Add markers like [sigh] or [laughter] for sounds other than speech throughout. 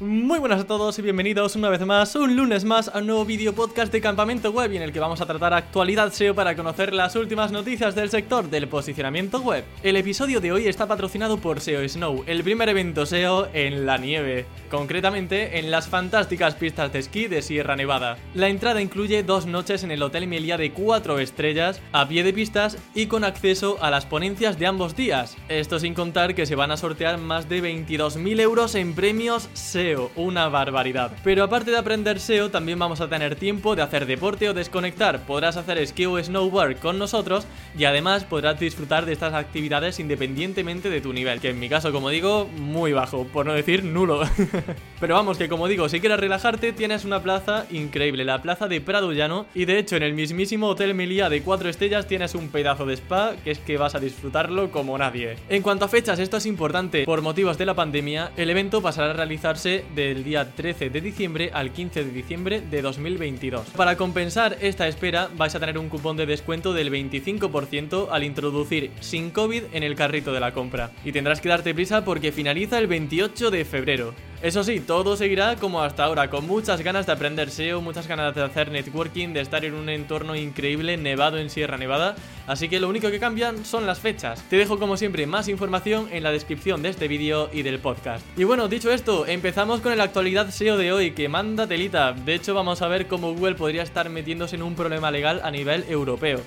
Muy buenas a todos y bienvenidos una vez más, un lunes más, a un nuevo vídeo podcast de Campamento Web en el que vamos a tratar actualidad SEO para conocer las últimas noticias del sector del posicionamiento web. El episodio de hoy está patrocinado por SEO Snow, el primer evento SEO en la nieve, concretamente en las fantásticas pistas de esquí de Sierra Nevada. La entrada incluye dos noches en el Hotel Melia de 4 estrellas, a pie de pistas y con acceso a las ponencias de ambos días. Esto sin contar que se van a sortear más de 22.000 euros en premios SEO una barbaridad. Pero aparte de aprender SEO, también vamos a tener tiempo de hacer deporte o desconectar. Podrás hacer esquí o snowboard con nosotros y además podrás disfrutar de estas actividades independientemente de tu nivel, que en mi caso, como digo, muy bajo, por no decir nulo. [laughs] Pero vamos, que como digo, si quieres relajarte, tienes una plaza increíble, la plaza de Prado Llano, y de hecho en el mismísimo Hotel Melía de 4 estrellas tienes un pedazo de spa que es que vas a disfrutarlo como nadie. En cuanto a fechas, esto es importante, por motivos de la pandemia, el evento pasará a realizarse del día 13 de diciembre al 15 de diciembre de 2022. Para compensar esta espera vais a tener un cupón de descuento del 25% al introducir sin COVID en el carrito de la compra. Y tendrás que darte prisa porque finaliza el 28 de febrero. Eso sí, todo seguirá como hasta ahora, con muchas ganas de aprender SEO, muchas ganas de hacer networking, de estar en un entorno increíble nevado en Sierra Nevada, así que lo único que cambian son las fechas. Te dejo como siempre más información en la descripción de este vídeo y del podcast. Y bueno, dicho esto, empezamos con la actualidad SEO de hoy, que manda telita. De hecho, vamos a ver cómo Google podría estar metiéndose en un problema legal a nivel europeo.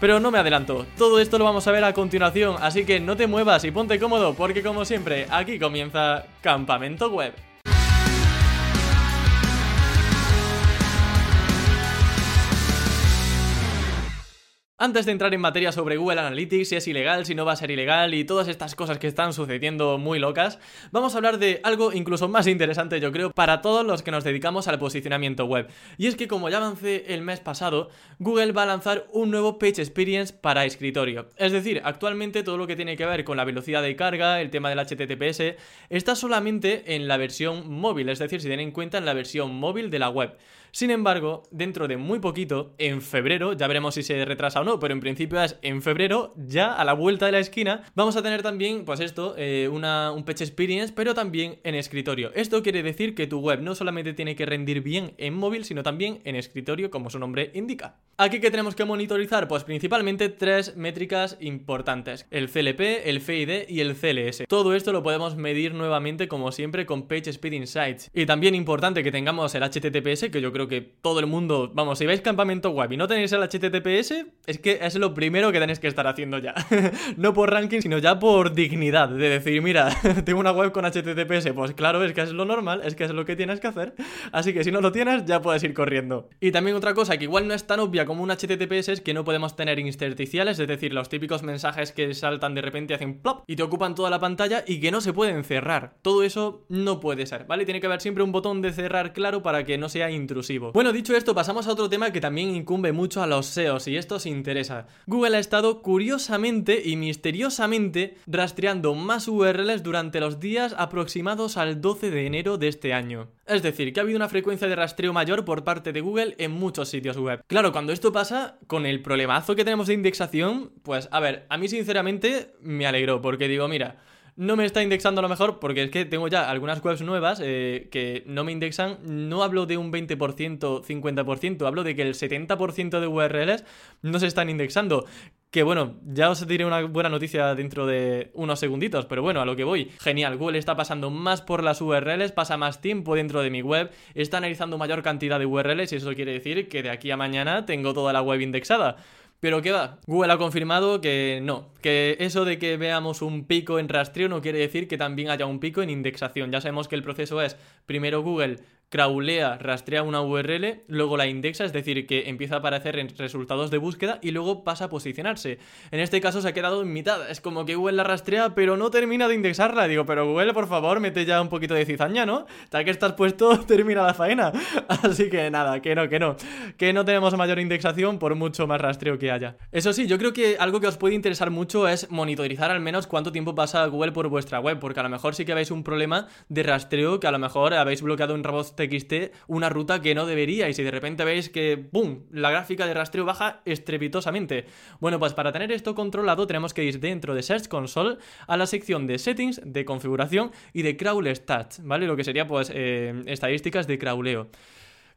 Pero no me adelanto, todo esto lo vamos a ver a continuación, así que no te muevas y ponte cómodo porque como siempre, aquí comienza Campamento Web. Antes de entrar en materia sobre Google Analytics, si es ilegal, si no va a ser ilegal y todas estas cosas que están sucediendo muy locas, vamos a hablar de algo incluso más interesante yo creo para todos los que nos dedicamos al posicionamiento web. Y es que como ya avancé el mes pasado, Google va a lanzar un nuevo Page Experience para escritorio. Es decir, actualmente todo lo que tiene que ver con la velocidad de carga, el tema del HTTPS, está solamente en la versión móvil, es decir, si tienen en cuenta en la versión móvil de la web. Sin embargo, dentro de muy poquito, en febrero, ya veremos si se retrasa o no, pero en principio es en febrero, ya a la vuelta de la esquina, vamos a tener también, pues esto, eh, una, un Page Experience, pero también en escritorio. Esto quiere decir que tu web no solamente tiene que rendir bien en móvil, sino también en escritorio, como su nombre indica. Aquí que tenemos que monitorizar, pues principalmente tres métricas importantes, el CLP, el FID y el CLS. Todo esto lo podemos medir nuevamente, como siempre, con PageSpeed Insights. Y también importante que tengamos el HTTPS, que yo creo que todo el mundo, vamos, si vais campamento web y no tenéis el HTTPS, es que es lo primero que tenéis que estar haciendo ya. [laughs] no por ranking, sino ya por dignidad, de decir, mira, [laughs] tengo una web con HTTPS, pues claro, es que es lo normal, es que es lo que tienes que hacer. Así que si no lo tienes, ya puedes ir corriendo. Y también otra cosa que igual no es tan obvia como un HTTPS es que no podemos tener intersticiales, es decir, los típicos mensajes que saltan de repente hacen plop y te ocupan toda la pantalla y que no se pueden cerrar. Todo eso no puede ser, ¿vale? Tiene que haber siempre un botón de cerrar claro para que no sea intrusivo. Bueno, dicho esto, pasamos a otro tema que también incumbe mucho a los SEOs y esto os interesa. Google ha estado curiosamente y misteriosamente rastreando más URLs durante los días aproximados al 12 de enero de este año. Es decir, que ha habido una frecuencia de rastreo mayor por parte de Google en muchos sitios web. Claro, cuando esto pasa, con el problemazo que tenemos de indexación, pues a ver, a mí sinceramente me alegró porque digo, mira, no me está indexando a lo mejor porque es que tengo ya algunas webs nuevas eh, que no me indexan. No hablo de un 20%, 50%, hablo de que el 70% de URLs no se están indexando. Que bueno, ya os diré una buena noticia dentro de unos segunditos, pero bueno, a lo que voy. Genial, Google está pasando más por las URLs, pasa más tiempo dentro de mi web, está analizando mayor cantidad de URLs y eso quiere decir que de aquí a mañana tengo toda la web indexada. Pero ¿qué va? Google ha confirmado que no, que eso de que veamos un pico en rastreo no quiere decir que también haya un pico en indexación. Ya sabemos que el proceso es primero Google crawlea, rastrea una URL, luego la indexa, es decir, que empieza a aparecer en resultados de búsqueda y luego pasa a posicionarse. En este caso se ha quedado en mitad, es como que Google la rastrea pero no termina de indexarla. Digo, pero Google, por favor, mete ya un poquito de cizaña, ¿no? Ya que estás puesto, [laughs] termina la faena. [laughs] Así que nada, que no, que no. Que no tenemos mayor indexación por mucho más rastreo que haya. Eso sí, yo creo que algo que os puede interesar mucho es monitorizar al menos cuánto tiempo pasa Google por vuestra web, porque a lo mejor sí que habéis un problema de rastreo que a lo mejor habéis bloqueado un robot txt una ruta que no debería y si de repente veis que, ¡pum!, la gráfica de rastreo baja estrepitosamente. Bueno, pues para tener esto controlado tenemos que ir dentro de Search Console a la sección de Settings, de configuración y de Crawl Stats, ¿vale? Lo que sería pues eh, estadísticas de crawleo.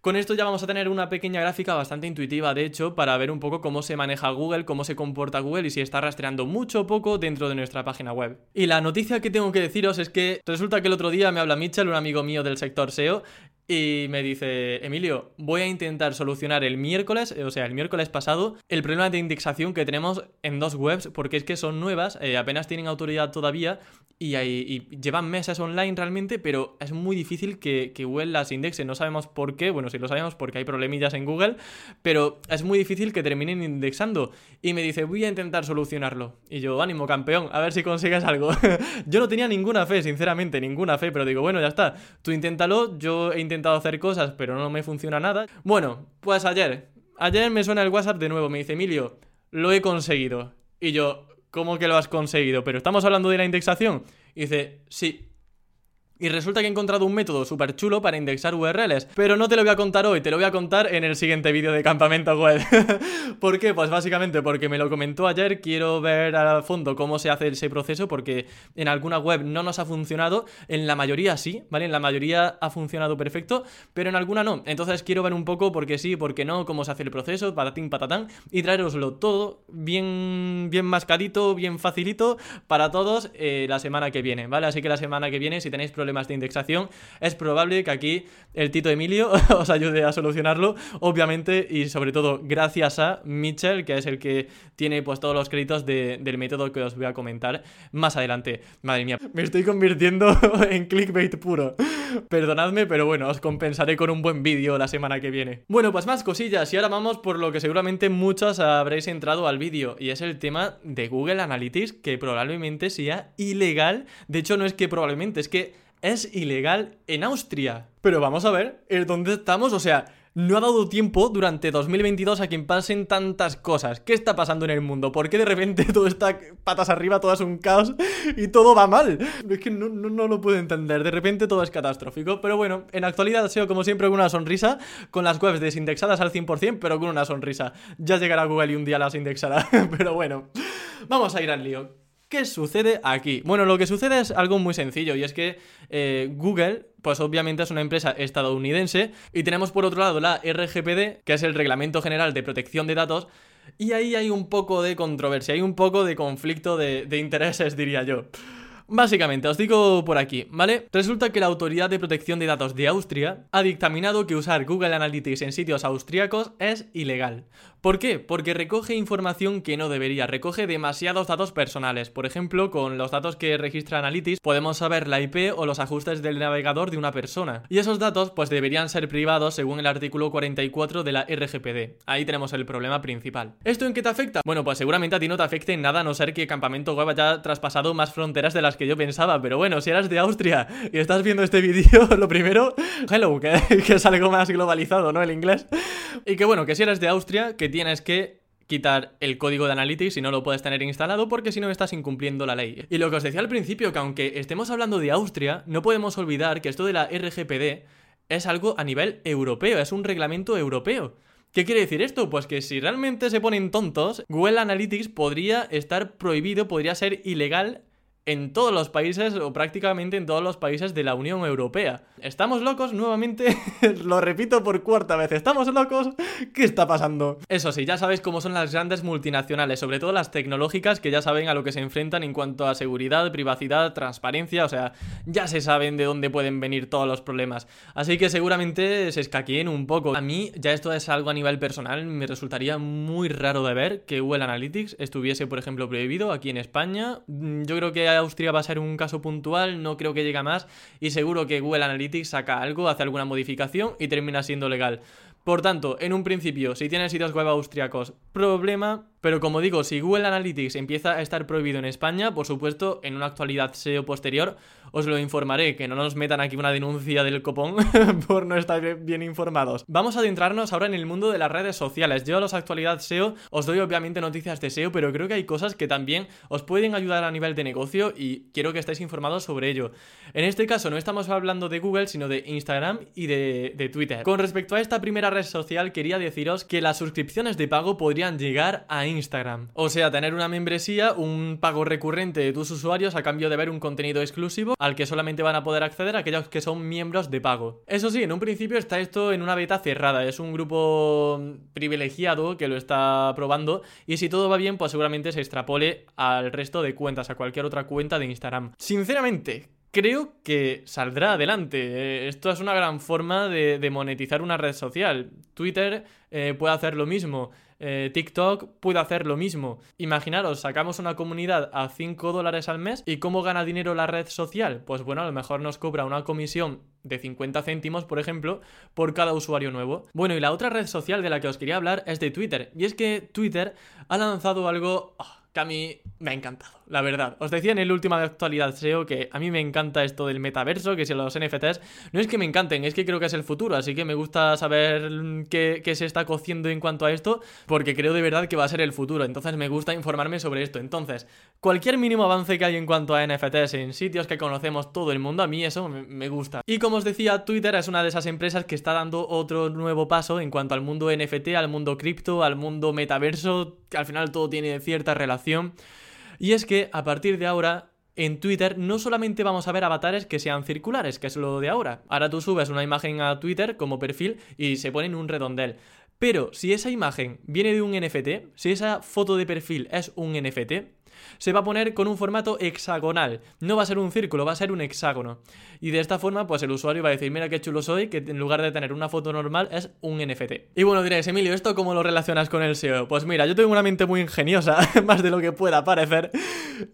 Con esto ya vamos a tener una pequeña gráfica bastante intuitiva, de hecho, para ver un poco cómo se maneja Google, cómo se comporta Google y si está rastreando mucho o poco dentro de nuestra página web. Y la noticia que tengo que deciros es que resulta que el otro día me habla Mitchell, un amigo mío del sector SEO, y me dice, Emilio, voy a intentar solucionar el miércoles, o sea, el miércoles pasado, el problema de indexación que tenemos en dos webs, porque es que son nuevas, eh, apenas tienen autoridad todavía y, llevan meses online realmente, pero es muy difícil que, que, Google las indexe. No sabemos por qué, bueno, sí lo sabemos porque hay problemillas en Google, pero es muy difícil que terminen indexando. Y me dice, voy a intentar solucionarlo. Y yo, ánimo, campeón, a ver si consigues algo. [laughs] yo no tenía ninguna fe, sinceramente, ninguna fe, pero digo, bueno, ya está, tú inténtalo, yo he intentado hacer cosas, pero no me funciona nada. Bueno, pues ayer, ayer me suena el WhatsApp de nuevo, me dice, Emilio, lo he conseguido. Y yo, ¿cómo que lo has conseguido? Pero estamos hablando de la indexación. Y dice, sí, y resulta que he encontrado un método súper chulo para indexar URLs, pero no te lo voy a contar hoy, te lo voy a contar en el siguiente vídeo de campamento web. [laughs] ¿Por qué? Pues básicamente porque me lo comentó ayer, quiero ver a fondo cómo se hace ese proceso, porque en alguna web no nos ha funcionado, en la mayoría sí, ¿vale? En la mayoría ha funcionado perfecto, pero en alguna no. Entonces quiero ver un poco por qué sí, por qué no, cómo se hace el proceso, patatín, patatán, y traeroslo todo bien, bien mascadito, bien facilito para todos eh, la semana que viene, ¿vale? Así que la semana que viene, si tenéis problemas de indexación, es probable que aquí el Tito Emilio [laughs] os ayude a solucionarlo, obviamente, y sobre todo gracias a Mitchell, que es el que tiene pues todos los créditos del método que os voy a comentar más adelante. Madre mía, me estoy convirtiendo [laughs] en clickbait puro. Perdonadme, pero bueno, os compensaré con un buen vídeo la semana que viene. Bueno, pues más cosillas, y ahora vamos por lo que seguramente muchos habréis entrado al vídeo, y es el tema de Google Analytics, que probablemente sea ilegal. De hecho, no es que probablemente, es que es ilegal en Austria. Pero vamos a ver, ¿dónde estamos? O sea, no ha dado tiempo durante 2022 a que pasen tantas cosas. ¿Qué está pasando en el mundo? ¿Por qué de repente [laughs] todo está patas arriba, todo es un caos y todo va mal? Es que no, no, lo puedo entender. De repente todo es catastrófico. Pero bueno, en actualidad SEO como siempre con una sonrisa, con las webs desindexadas al 100%, pero con una sonrisa. Ya llegará Google y un día las indexará. [laughs] pero bueno, vamos a ir al lío. ¿Qué sucede aquí? Bueno, lo que sucede es algo muy sencillo y es que eh, Google, pues obviamente es una empresa estadounidense y tenemos por otro lado la RGPD, que es el Reglamento General de Protección de Datos, y ahí hay un poco de controversia, hay un poco de conflicto de, de intereses, diría yo. Básicamente, os digo por aquí, ¿vale? Resulta que la Autoridad de Protección de Datos de Austria ha dictaminado que usar Google Analytics en sitios austríacos es ilegal. ¿Por qué? Porque recoge información que no debería, recoge demasiados datos personales. Por ejemplo, con los datos que registra Analytics podemos saber la IP o los ajustes del navegador de una persona. Y esos datos pues deberían ser privados según el artículo 44 de la RGPD. Ahí tenemos el problema principal. ¿Esto en qué te afecta? Bueno, pues seguramente a ti no te afecte en nada a no ser que Campamento Web haya traspasado más fronteras de las que yo pensaba. Pero bueno, si eras de Austria y estás viendo este [laughs] vídeo, lo primero, hello, que, es algo más globalizado, ¿no? El inglés. Y que bueno, que si eres de Austria, que tienes que quitar el código de Analytics si no lo puedes tener instalado porque si no estás incumpliendo la ley. Y lo que os decía al principio, que aunque estemos hablando de Austria, no podemos olvidar que esto de la RGPD es algo a nivel europeo, es un reglamento europeo. ¿Qué quiere decir esto? Pues que si realmente se ponen tontos, Google Analytics podría estar prohibido, podría ser ilegal en todos los países o prácticamente en todos los países de la Unión Europea. ¿Estamos locos? Nuevamente, [laughs] lo repito por cuarta vez, ¿estamos locos? ¿Qué está pasando? Eso sí, ya sabéis cómo son las grandes multinacionales, sobre todo las tecnológicas que ya saben a lo que se enfrentan en cuanto a seguridad, privacidad, transparencia, o sea, ya se saben de dónde pueden venir todos los problemas. Así que seguramente se escaqueen un poco. A mí, ya esto es algo a nivel personal, me resultaría muy raro de ver que Google Analytics estuviese, por ejemplo, prohibido aquí en España. Mm, yo creo que Austria va a ser un caso puntual, no creo que llegue más y seguro que Google Analytics saca algo, hace alguna modificación y termina siendo legal. Por tanto, en un principio, si tienes sitios web austriacos, problema. Pero como digo, si Google Analytics empieza a estar prohibido en España, por supuesto, en una actualidad SEO posterior, os lo informaré, que no nos metan aquí una denuncia del copón [laughs] por no estar bien informados. Vamos a adentrarnos ahora en el mundo de las redes sociales. Yo a los actualidad SEO os doy obviamente noticias de SEO, pero creo que hay cosas que también os pueden ayudar a nivel de negocio y quiero que estéis informados sobre ello. En este caso no estamos hablando de Google, sino de Instagram y de, de Twitter. Con respecto a esta primera red social, quería deciros que las suscripciones de pago podrían llegar a Instagram. O sea, tener una membresía, un pago recurrente de tus usuarios a cambio de ver un contenido exclusivo al que solamente van a poder acceder aquellos que son miembros de pago. Eso sí, en un principio está esto en una beta cerrada, es un grupo privilegiado que lo está probando y si todo va bien, pues seguramente se extrapole al resto de cuentas, a cualquier otra cuenta de Instagram. Sinceramente, creo que saldrá adelante. Eh, esto es una gran forma de, monetizar una red social. Twitter eh, puede hacer lo mismo. Eh, TikTok puede hacer lo mismo. Imaginaros, sacamos una comunidad a 5 dólares al mes y ¿cómo gana dinero la red social? Pues bueno, a lo mejor nos cobra una comisión de 50 céntimos, por ejemplo, por cada usuario nuevo. Bueno, y la otra red social de la que os quería hablar es de Twitter. Y es que Twitter ha lanzado algo... Ah, que a mí me ha encantado, la verdad. Os decía en el último de actualidad SEO que a mí me encanta esto del metaverso, que si los NFTs, no es que me encanten, es que creo que es el futuro, así que me gusta saber qué, qué, se está cociendo en cuanto a esto, porque creo de verdad que va a ser el futuro, entonces me gusta informarme sobre esto. Entonces, cualquier mínimo avance que hay en cuanto a NFTs en sitios que conocemos todo el mundo, a mí eso me, gusta. Y como os decía, Twitter es una de esas empresas que está dando otro nuevo paso en cuanto al mundo NFT, al mundo cripto, al mundo metaverso, que al final todo tiene cierta relación y es que a partir de ahora en Twitter no solamente vamos a ver avatares que sean circulares, que es lo de ahora. Ahora tú subes una imagen a Twitter como perfil y se pone en un redondel. Pero si esa imagen viene de un NFT, si esa foto de perfil es un NFT, se va a poner con un formato hexagonal. No va a ser un círculo, va a ser un hexágono. Y de esta forma, pues el usuario va a decir, mira qué chulo soy, que en lugar de tener una foto normal es un NFT. Y bueno, diréis, Emilio, ¿esto cómo lo relacionas con el SEO? Pues mira, yo tengo una mente muy ingeniosa, [laughs] más de lo que pueda parecer.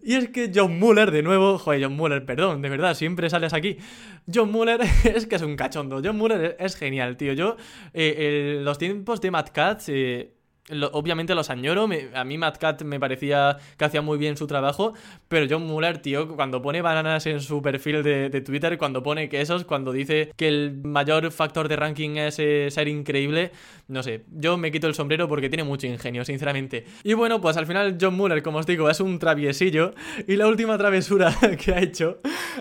Y es que John Muller, de nuevo, joder, John Muller, perdón, de verdad, siempre sales aquí. John Muller [laughs] es que es un cachondo. John Muller es genial, tío. Yo, eh, los tiempos de Mad Cats, eh, obviamente los añoro. a mí Matt Cat me parecía que hacía muy bien su trabajo. Pero John Muller, tío, cuando pone bananas en su perfil de, Twitter, cuando pone quesos, cuando dice que el mayor factor de ranking es eh, ser increíble, no sé, yo me quito el sombrero porque tiene mucho ingenio, sinceramente. Y bueno, pues al final John Muller, como os digo, es un traviesillo. Y la última travesura [laughs] que ha hecho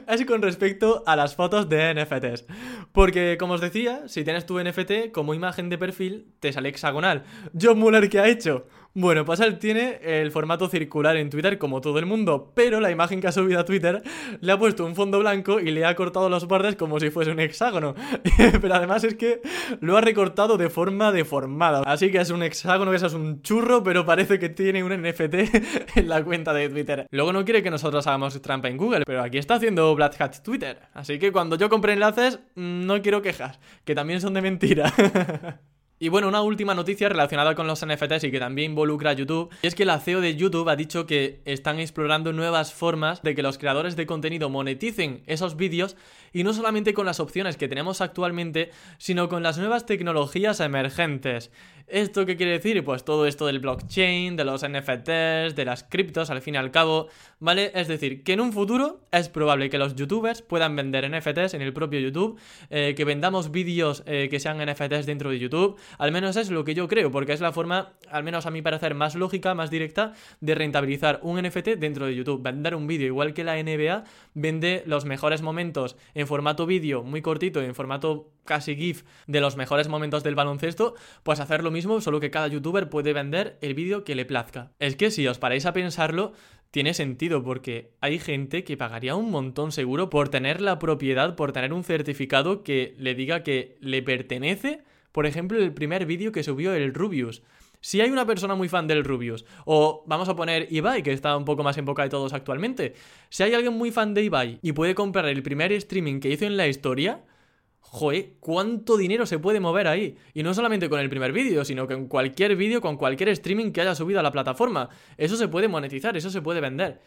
es con respecto a las fotos de NFTs. Porque, como os decía, si tienes tu NFT como imagen de perfil, te sale hexagonal. John Muller ¿qué ha hecho? Bueno, pues él tiene el formato circular en Twitter como todo el mundo, pero la imagen que ha subido a Twitter le ha puesto un fondo blanco y le ha cortado los bordes como si fuese un hexágono. [laughs] pero además es que lo ha recortado de forma deformada. Así que es un hexágono, que es un churro, pero parece que tiene un NFT [laughs] en la cuenta de Twitter. Luego no quiere que nosotros hagamos trampa en Google, pero aquí está haciendo Black Hat Twitter. Así que cuando yo compre enlaces, no quiero quejas, que también son de mentira. [laughs] Y bueno, una última noticia relacionada con los NFTs y que también involucra a YouTube, es que la CEO de YouTube ha dicho que están explorando nuevas formas de que los creadores de contenido moneticen esos vídeos y no solamente con las opciones que tenemos actualmente, sino con las nuevas tecnologías emergentes. ¿Esto qué quiere decir? Pues todo esto del blockchain, de los NFTs, de las criptos, al fin y al cabo, ¿vale? Es decir, que en un futuro es probable que los youtubers puedan vender NFTs en el propio YouTube, eh, que vendamos vídeos eh, que sean NFTs dentro de YouTube, al menos es lo que yo creo, porque es la forma, al menos a mi parecer, más lógica, más directa de rentabilizar un NFT dentro de YouTube. Vender un vídeo, igual que la NBA vende los mejores momentos en formato vídeo muy cortito, en formato casi GIF de los mejores momentos del baloncesto, pues hacer lo mismo, solo que cada youtuber puede vender el vídeo que le plazca. Es que si os paráis a pensarlo, tiene sentido porque hay gente que pagaría un montón seguro por tener la propiedad, por tener un certificado que le diga que le pertenece por ejemplo, el primer vídeo que subió el Rubius. Si hay una persona muy fan del Rubius, o vamos a poner Ibai, que está un poco más en boca de todos actualmente, si hay alguien muy fan de Ibai y puede comprar el primer streaming que hizo en la historia, joe, ¿cuánto dinero se puede mover ahí? Y no solamente con el primer vídeo, sino con cualquier vídeo, con cualquier streaming que haya subido a la plataforma. Eso se puede monetizar, eso se puede vender.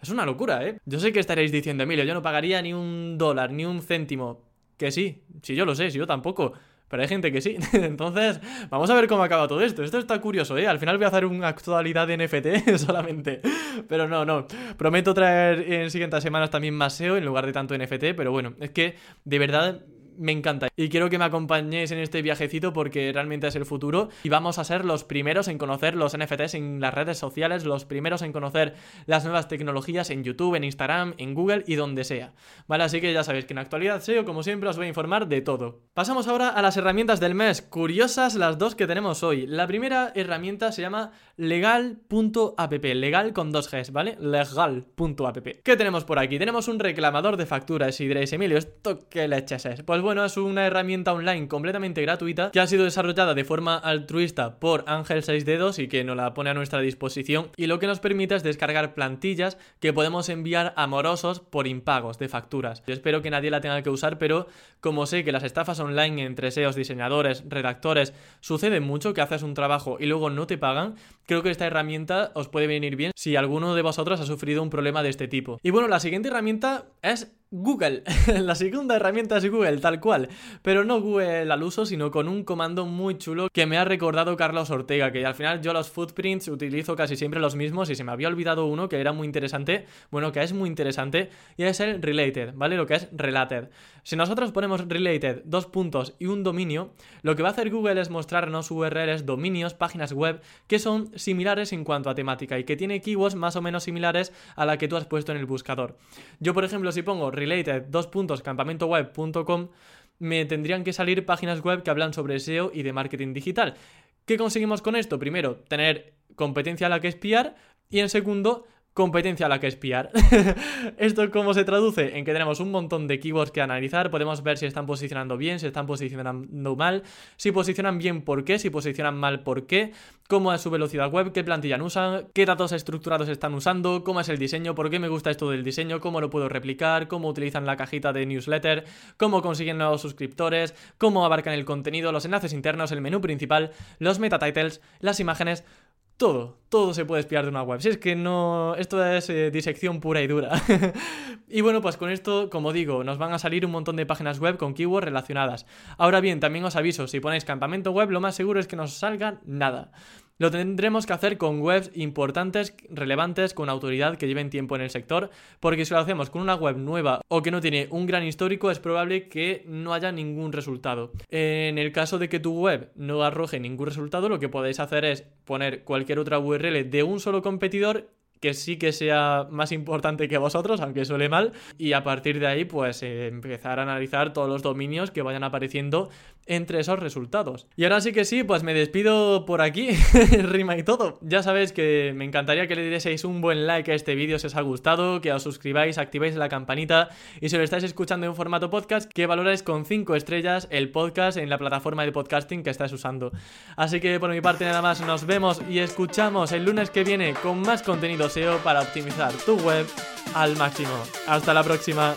Es una locura, ¿eh? Yo sé que estaréis diciendo, Emilio, yo no pagaría ni un dólar, ni un céntimo. Que sí, si yo lo sé, si yo tampoco. Pero hay gente que sí. [laughs] Entonces, vamos a ver cómo acaba todo esto. Esto está curioso, ¿eh? Al final voy a hacer una actualidad de NFT [laughs] solamente. Pero no, no. Prometo traer en siguientes semanas también más SEO en lugar de tanto NFT, pero bueno, es que de verdad me encanta. Y quiero que me acompañéis en este viajecito porque realmente es el futuro y vamos a ser los primeros en conocer los NFTs en las redes sociales, los primeros en conocer las nuevas tecnologías en YouTube, en Instagram, en Google y donde sea. Vale, así que ya sabéis que en actualidad SEO, como siempre, os voy a informar de todo. Pasamos ahora a las herramientas del mes. Curiosas las dos que tenemos hoy. La primera herramienta se llama legal.app, legal con dos Gs, ¿vale? Legal.app. ¿Qué tenemos por aquí? Tenemos un reclamador de facturas y diréis, Emilio, ¿esto qué leches es? Pues bueno, es una herramienta online completamente gratuita que ha sido desarrollada de forma altruista por Ángel 6 Dedos y que nos la pone a nuestra disposición y lo que nos permite es descargar plantillas que podemos enviar amorosos por impagos de facturas. Yo espero que nadie la tenga que usar, pero como sé que las estafas online entre SEOs, diseñadores, redactores, sucede mucho que haces un trabajo y luego no te pagan, creo que esta herramienta os puede venir bien si alguno de vosotros ha sufrido un problema de este tipo. Y bueno, la siguiente herramienta es Google. [laughs] la segunda herramienta es Google, tal cual. Pero no Google al uso, sino con un comando muy chulo que me ha recordado Carlos Ortega, que al final yo los footprints utilizo casi siempre los mismos y se me había olvidado uno que era muy interesante, bueno, que es muy interesante, y es el related, ¿vale? Lo que es related. Si nosotros ponemos related, dos puntos y un dominio, lo que va a hacer Google es mostrarnos URLs, dominios, páginas web que son similares en cuanto a temática y que tiene keywords más o menos similares a la que tú has puesto en el buscador. Yo, por ejemplo, si pongo related, dos puntos, me tendrían que salir páginas web que hablan sobre SEO y de marketing digital. ¿Qué conseguimos con esto? Primero, tener competencia a la que espiar y en segundo, competencia a la que espiar. [laughs] ¿Esto cómo se traduce? En que tenemos un montón de keywords que analizar, podemos ver si están posicionando bien, si están posicionando mal, si posicionan bien por qué, si posicionan mal por qué, cómo es su velocidad web, qué plantilla usan, qué datos estructurados están usando, cómo es el diseño, por qué me gusta esto del diseño, cómo lo puedo replicar, cómo utilizan la cajita de newsletter, cómo consiguen nuevos suscriptores, cómo abarcan el contenido, los enlaces internos, el menú principal, los meta titles, las imágenes, todo, todo se puede espiar de una web. Si es que no, esto es eh, disección pura y dura. [laughs] y bueno, pues con esto, como digo, nos van a salir un montón de páginas web con keywords relacionadas. Ahora bien, también os aviso, si ponéis campamento web, lo más seguro es que no os salga nada. Lo tendremos que hacer con webs importantes, relevantes, con autoridad que lleven tiempo en el sector, porque si lo hacemos con una web nueva o que no tiene un gran histórico, es probable que no haya ningún resultado. En el caso de que tu web no arroje ningún resultado, lo que podéis hacer es poner cualquier otra URL de un solo competidor que sí que sea más importante que vosotros, aunque suele mal, y a partir de ahí pues eh, empezar a analizar todos los dominios que vayan apareciendo entre esos resultados. Y ahora sí que sí, pues me despido por aquí, [laughs] rima y todo. Ya sabéis que me encantaría que le dieseis un buen like a este vídeo si os ha gustado, que os suscribáis, activéis la campanita y si lo estáis escuchando en formato podcast, que valoráis con 5 estrellas el podcast en la plataforma de podcasting que estáis usando. Así que por mi parte nada más, nos vemos y escuchamos el lunes que viene con más contenido Para optimizar tu web al máximo. Hasta la próxima.